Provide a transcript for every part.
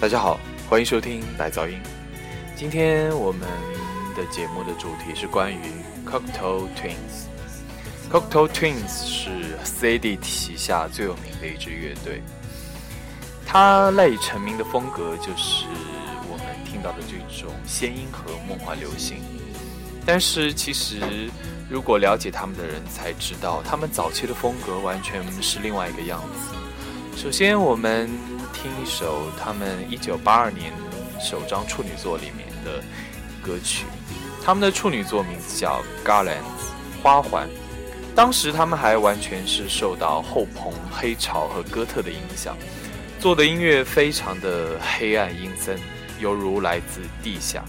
大家好，欢迎收听白噪音。今天我们的节目的主题是关于 Cocktail Twins。Cocktail Twins 是 CD 旗下最有名的一支乐队，它赖以成名的风格就是我们听到的这种仙音和梦幻流行。但是其实，如果了解他们的人才知道，他们早期的风格完全是另外一个样子。首先，我们。听一首他们一九八二年首张处女作里面的歌曲，他们的处女作名字叫《Garlands》花环。当时他们还完全是受到后朋、黑潮和哥特的影响，做的音乐非常的黑暗阴森，犹如来自地下。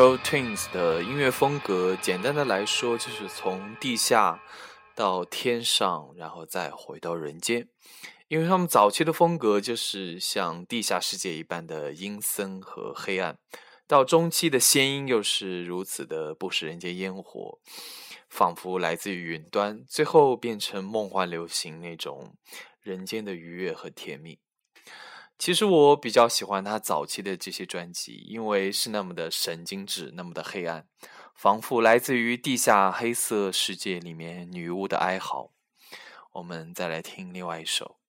Cocteau Twins 的音乐风格，简单的来说，就是从地下到天上，然后再回到人间。因为他们早期的风格就是像地下世界一般的阴森和黑暗，到中期的仙音又是如此的不食人间烟火，仿佛来自于云端，最后变成梦幻流行那种人间的愉悦和甜蜜。其实我比较喜欢他早期的这些专辑，因为是那么的神经质，那么的黑暗，仿佛来自于地下黑色世界里面女巫的哀嚎。我们再来听另外一首。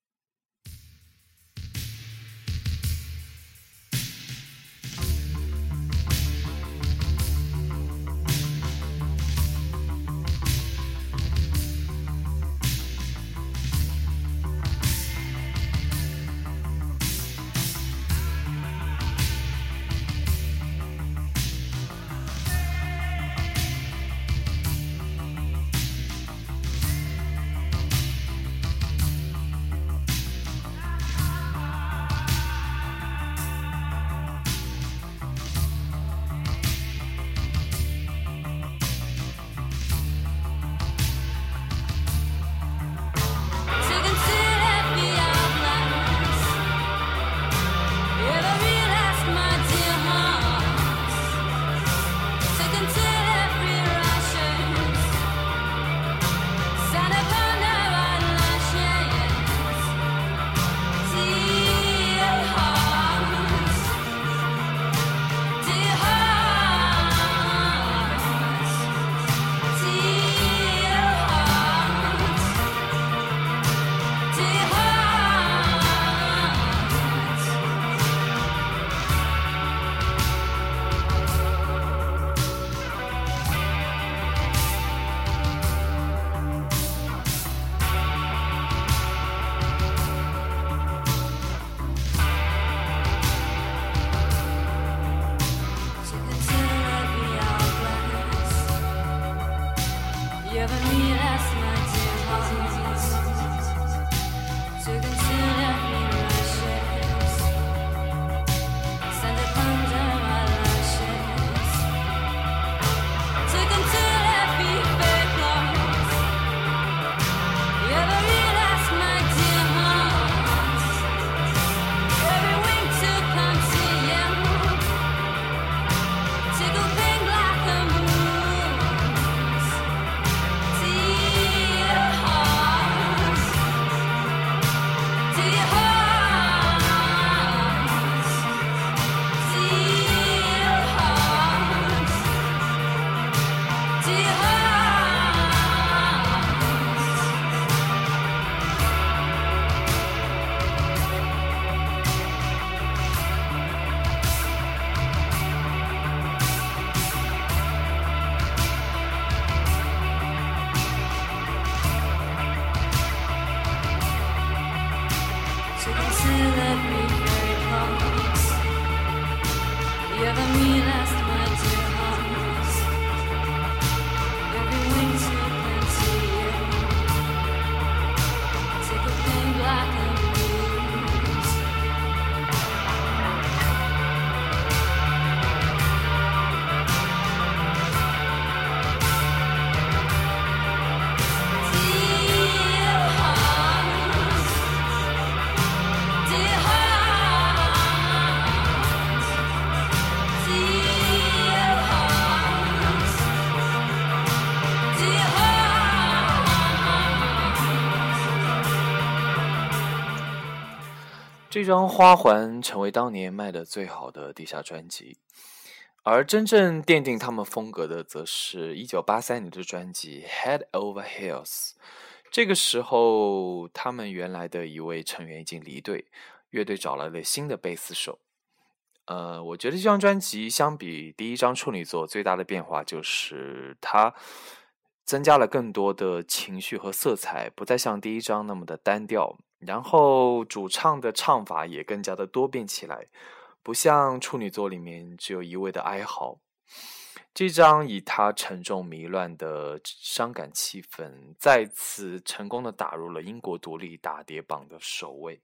这张花环成为当年卖的最好的地下专辑，而真正奠定他们风格的，则是一九八三年的专辑《Head Over Heels》。这个时候，他们原来的一位成员已经离队，乐队找来了新的贝斯手。呃，我觉得这张专辑相比第一张处女作最大的变化，就是它增加了更多的情绪和色彩，不再像第一张那么的单调。然后主唱的唱法也更加的多变起来，不像处女座里面只有一味的哀嚎。这张以他沉重迷乱的伤感气氛，再次成功的打入了英国独立打碟榜的首位。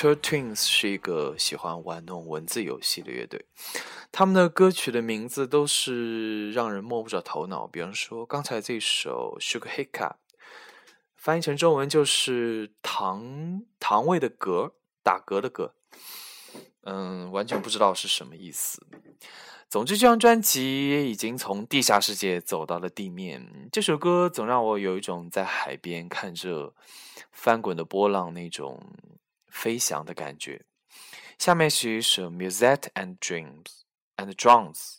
Two Twins 是一个喜欢玩弄文字游戏的乐队，他们的歌曲的名字都是让人摸不着头脑。比方说，刚才这首《Sugar Hiccup》，翻译成中文就是“糖糖味的嗝”，打嗝的嗝。嗯，完全不知道是什么意思。总之，这张专辑已经从地下世界走到了地面。这首歌总让我有一种在海边看着翻滚的波浪那种飞翔的感觉。下面是一首《Musette and Dreams and Drums》。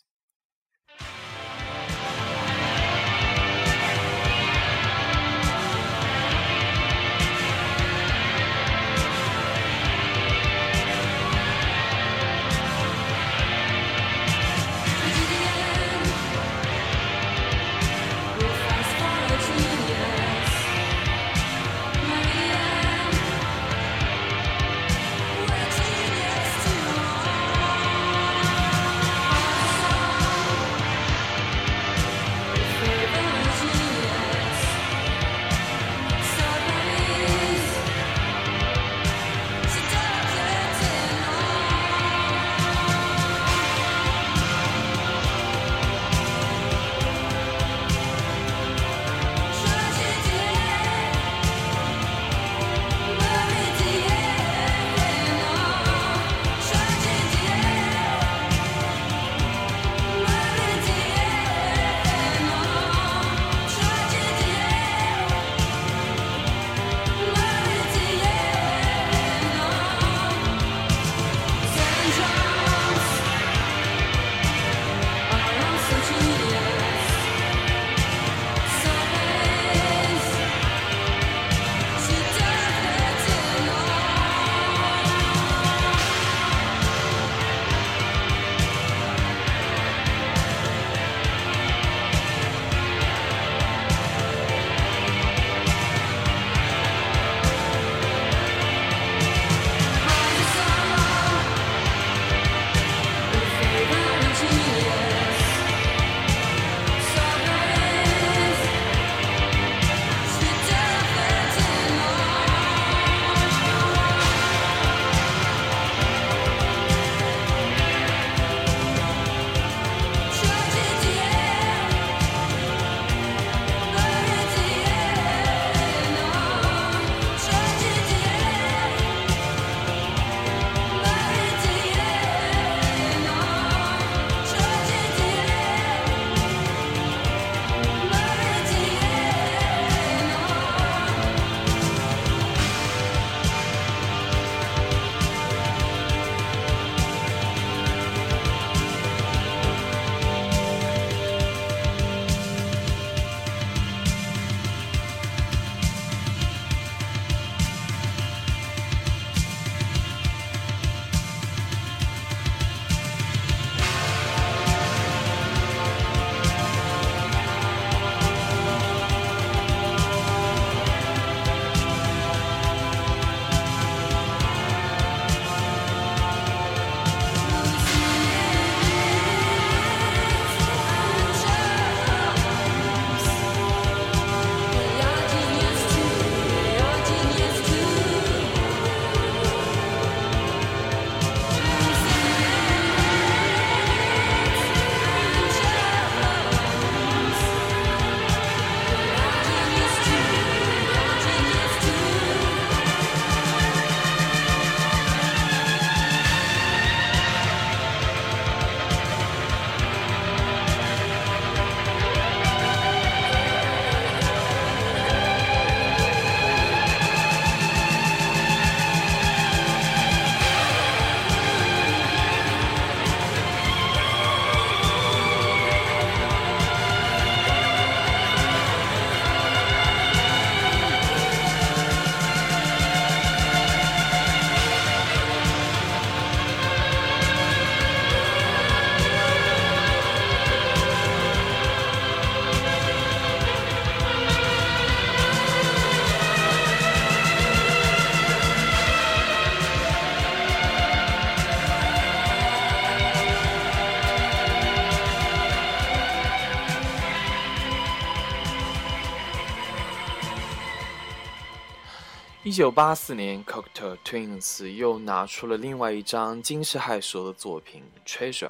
一九八四年，Cocteau Twins 又拿出了另外一张惊世骇俗的作品《Treasure》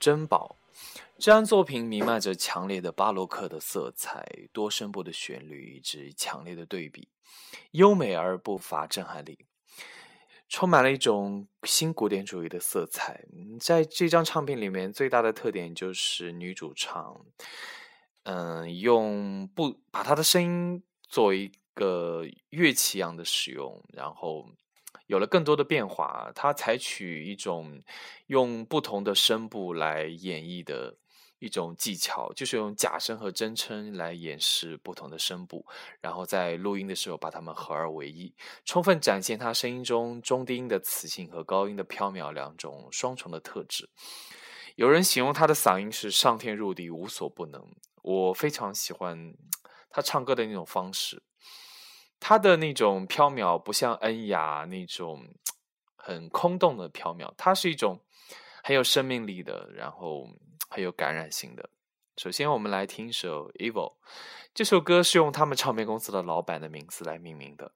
珍宝。这张作品弥漫着强烈的巴洛克的色彩，多声部的旋律以及强烈的对比，优美而不乏震撼力，充满了一种新古典主义的色彩。在这张唱片里面，最大的特点就是女主唱，嗯，用不把她的声音作为。个乐器一样的使用，然后有了更多的变化。他采取一种用不同的声部来演绎的一种技巧，就是用假声和真声来演示不同的声部，然后在录音的时候把它们合二为一，充分展现他声音中中低音的磁性和高音的飘渺两种双重的特质。有人形容他的嗓音是上天入地无所不能，我非常喜欢他唱歌的那种方式。他的那种飘渺，不像恩雅那种很空洞的飘渺，它是一种很有生命力的，然后很有感染性的。首先，我们来听一首《Evil》，这首歌是用他们唱片公司的老板的名字来命名的。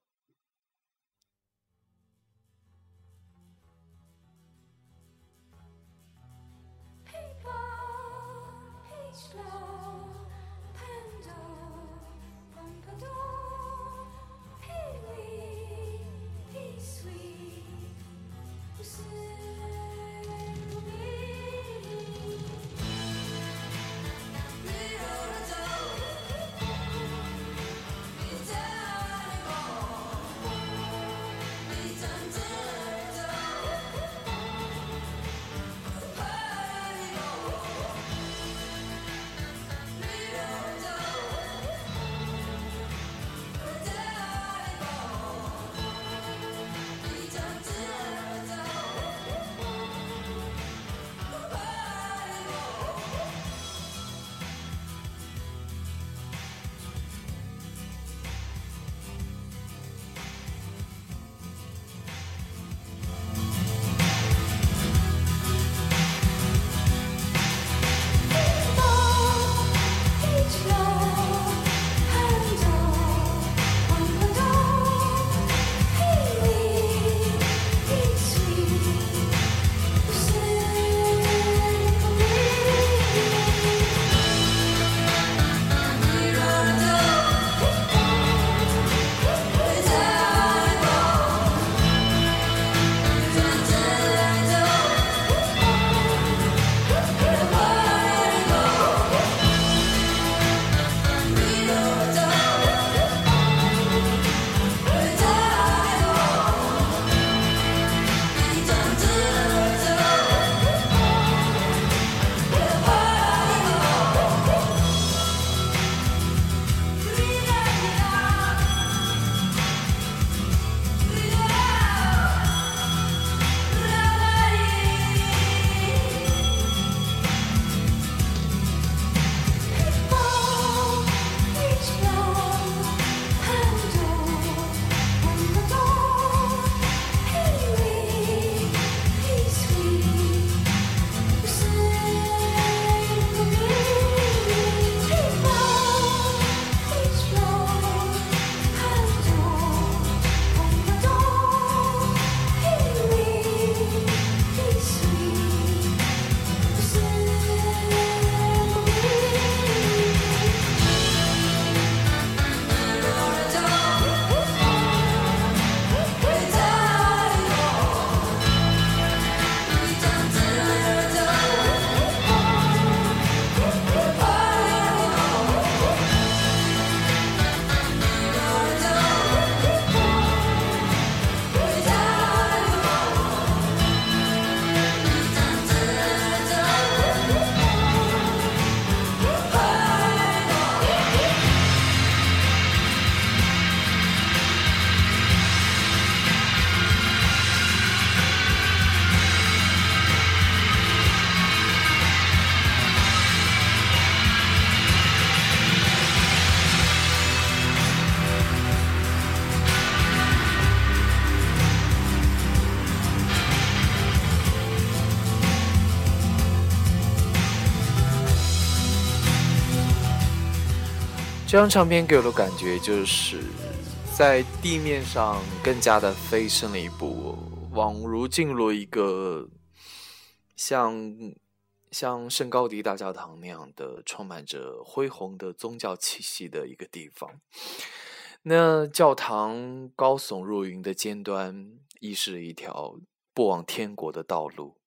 这张唱片给我的感觉就是在地面上更加的飞升了一步，宛如进入一个像像圣高迪大教堂那样的充满着恢宏的宗教气息的一个地方。那教堂高耸入云的尖端，亦是一条不往天国的道路。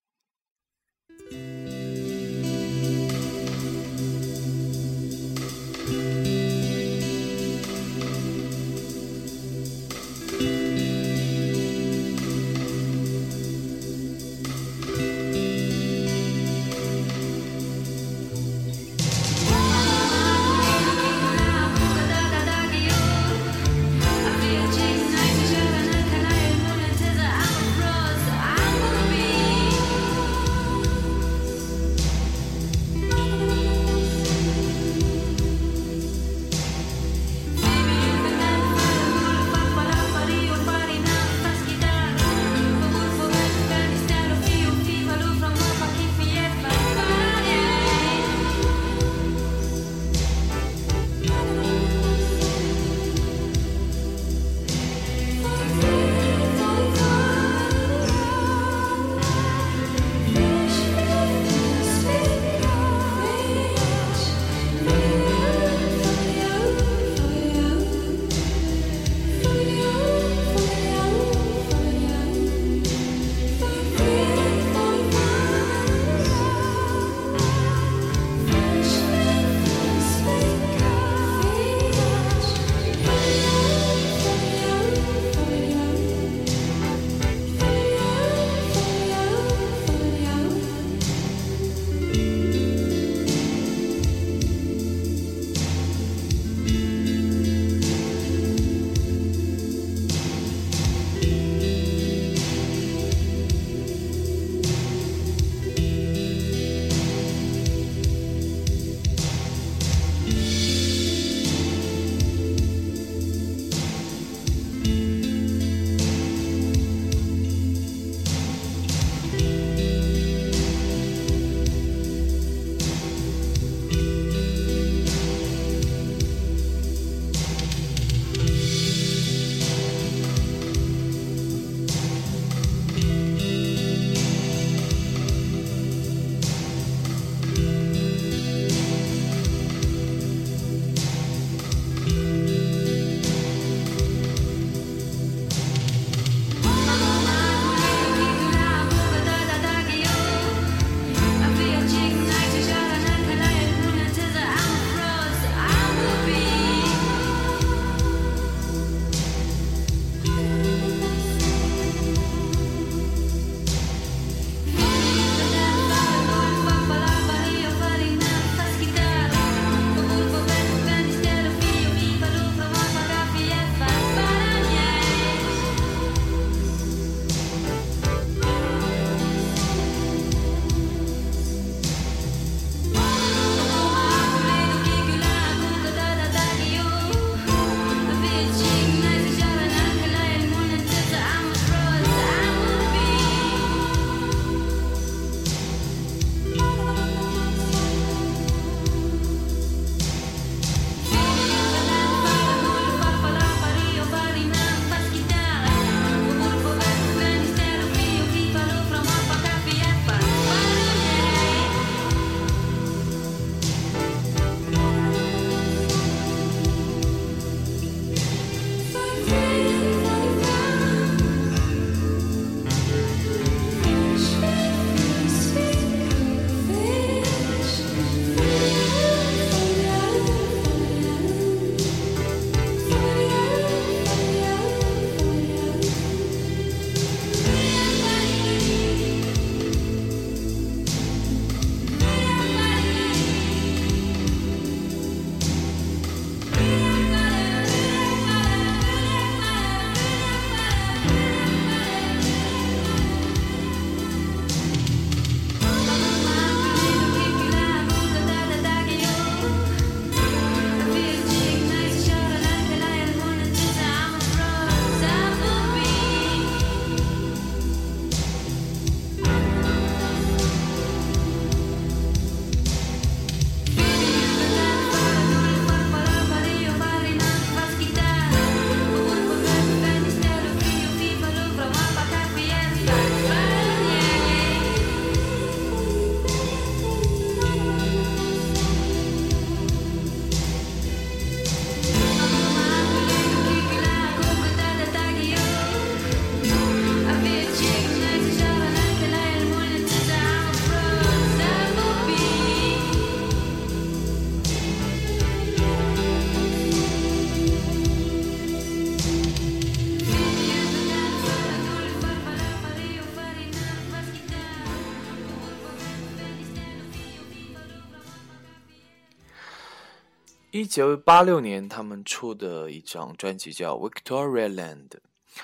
一九八六年，他们出的一张专辑叫《Victoria Land》，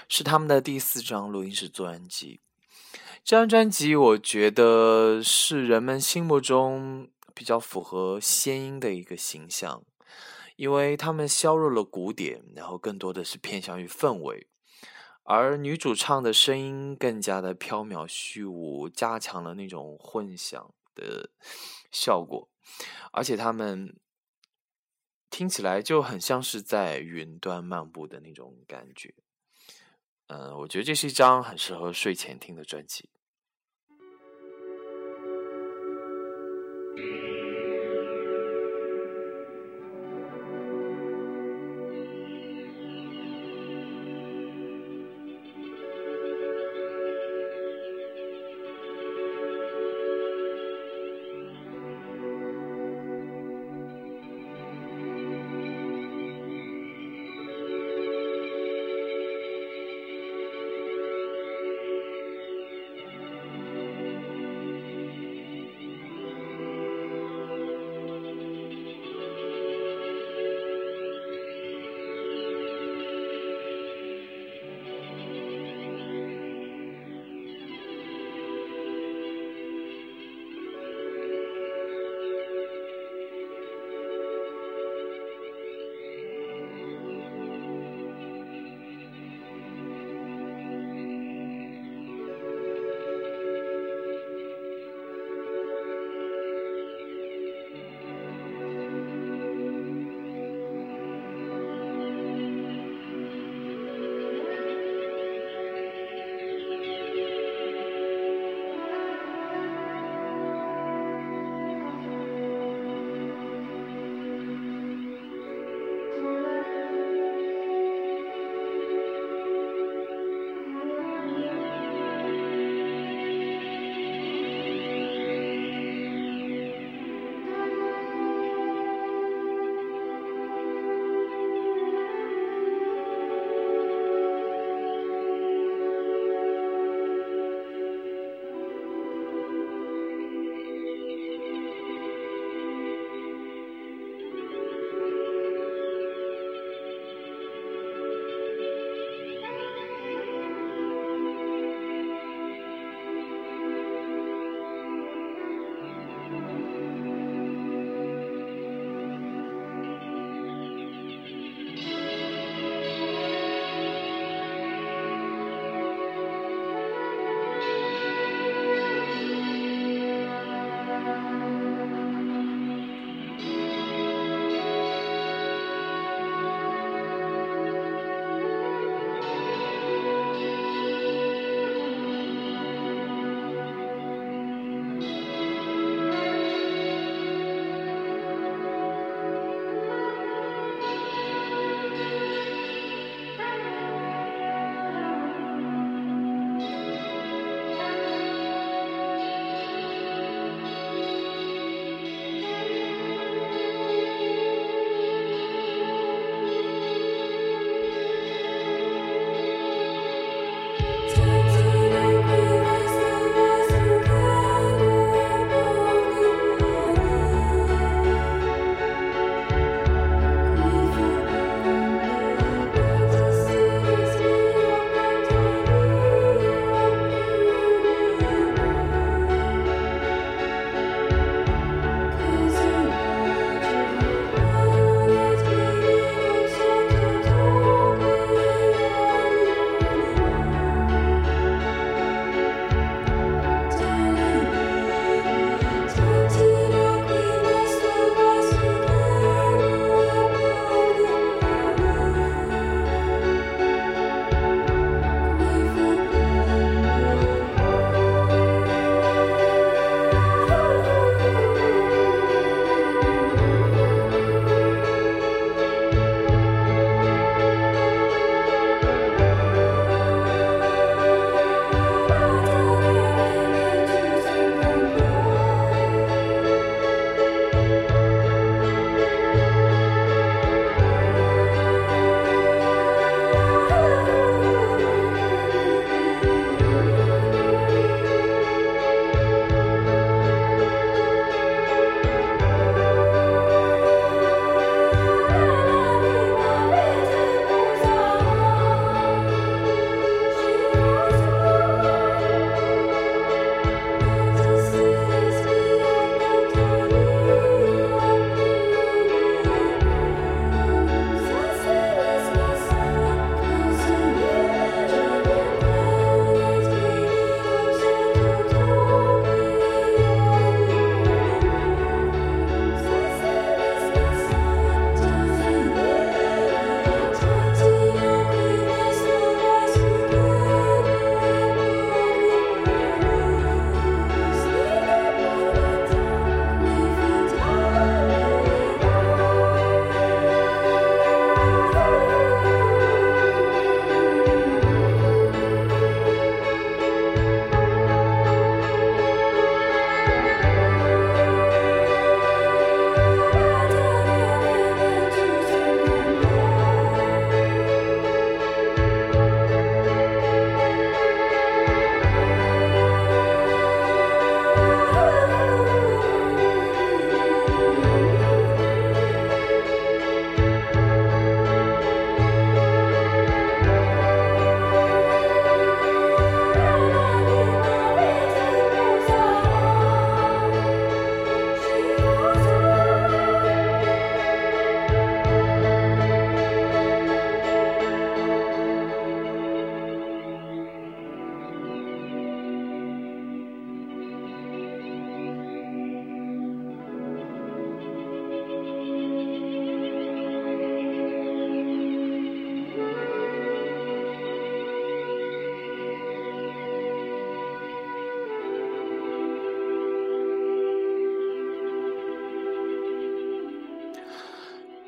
是他们的第四张录音室专辑。这张专辑，我觉得是人们心目中比较符合仙音的一个形象，因为他们削弱了鼓点，然后更多的是偏向于氛围，而女主唱的声音更加的飘渺虚无，加强了那种混响的效果，而且他们听起来就很像是在云端漫步的那种感觉。嗯，我觉得这是一张很适合睡前听的专辑。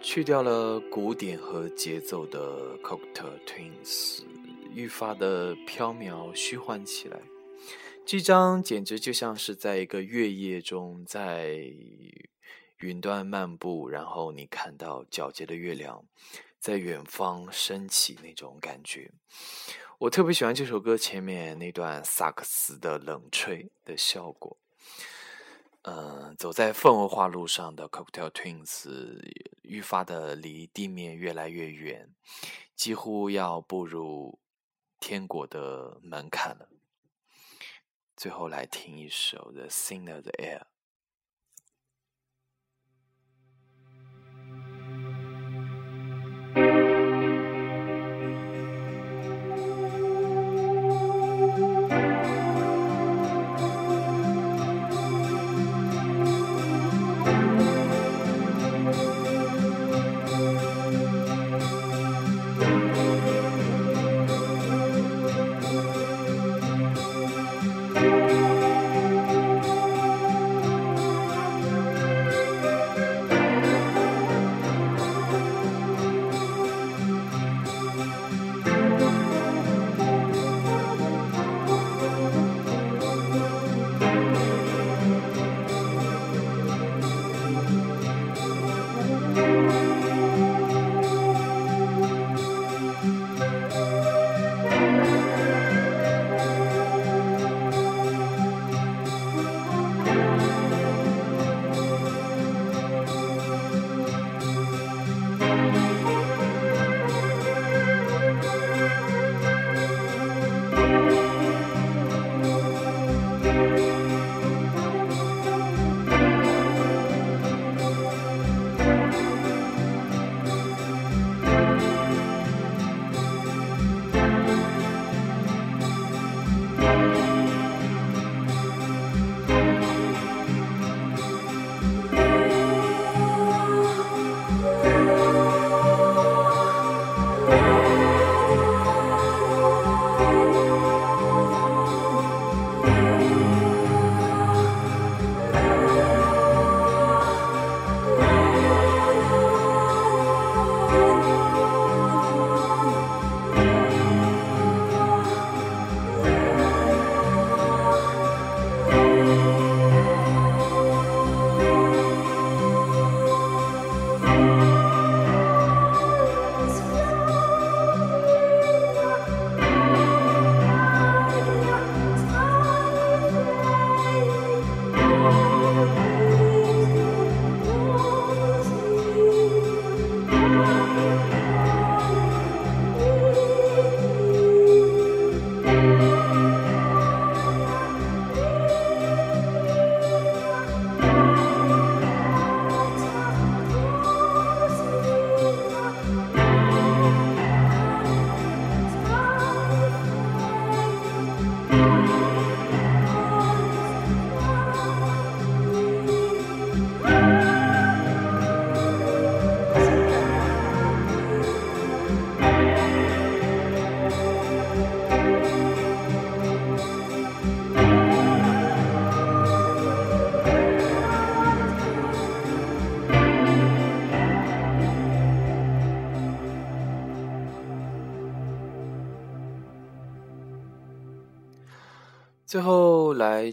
去掉了鼓点和节奏的 Cocteau Twins，愈发的飘渺虚幻起来。这张简直就像是在一个月夜中，在云端漫步，然后你看到皎洁的月亮在远方升起那种感觉。我特别喜欢这首歌前面那段萨克斯的冷吹的效果。嗯，走在氛围化路上的 Cocktail Twins 愈发的离地面越来越远，几乎要步入天国的门槛了。最后来听一首 The Singer the Air。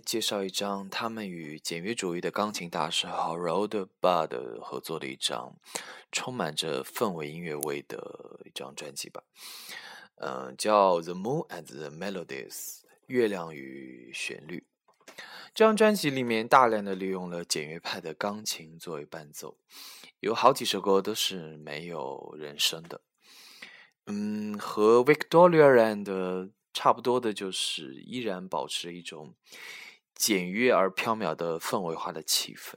介绍一张他们与简约主义的钢琴大师 Harold Bud 合作的一张充满着氛围音乐味的一张专辑吧，嗯，叫《The Moon and the Melodies》月亮与旋律。这张专辑里面大量的利用了简约派的钢琴作为伴奏，有好几首歌都是没有人声的。嗯，和 Victoria and 差不多的，就是依然保持一种简约而飘渺的氛围化的气氛。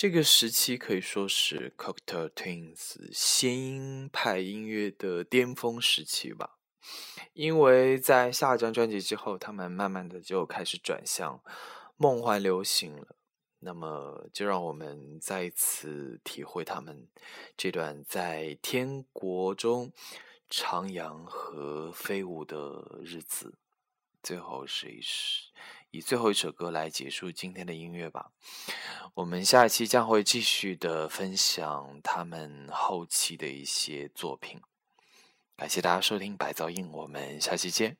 这个时期可以说是 Cocteau Twins 仙音派音乐的巅峰时期吧，因为在下一张专辑之后，他们慢慢的就开始转向梦幻流行了。那么，就让我们再一次体会他们这段在天国中徜徉和飞舞的日子。最后是一首。以最后一首歌来结束今天的音乐吧。我们下一期将会继续的分享他们后期的一些作品。感谢大家收听白噪音，我们下期见。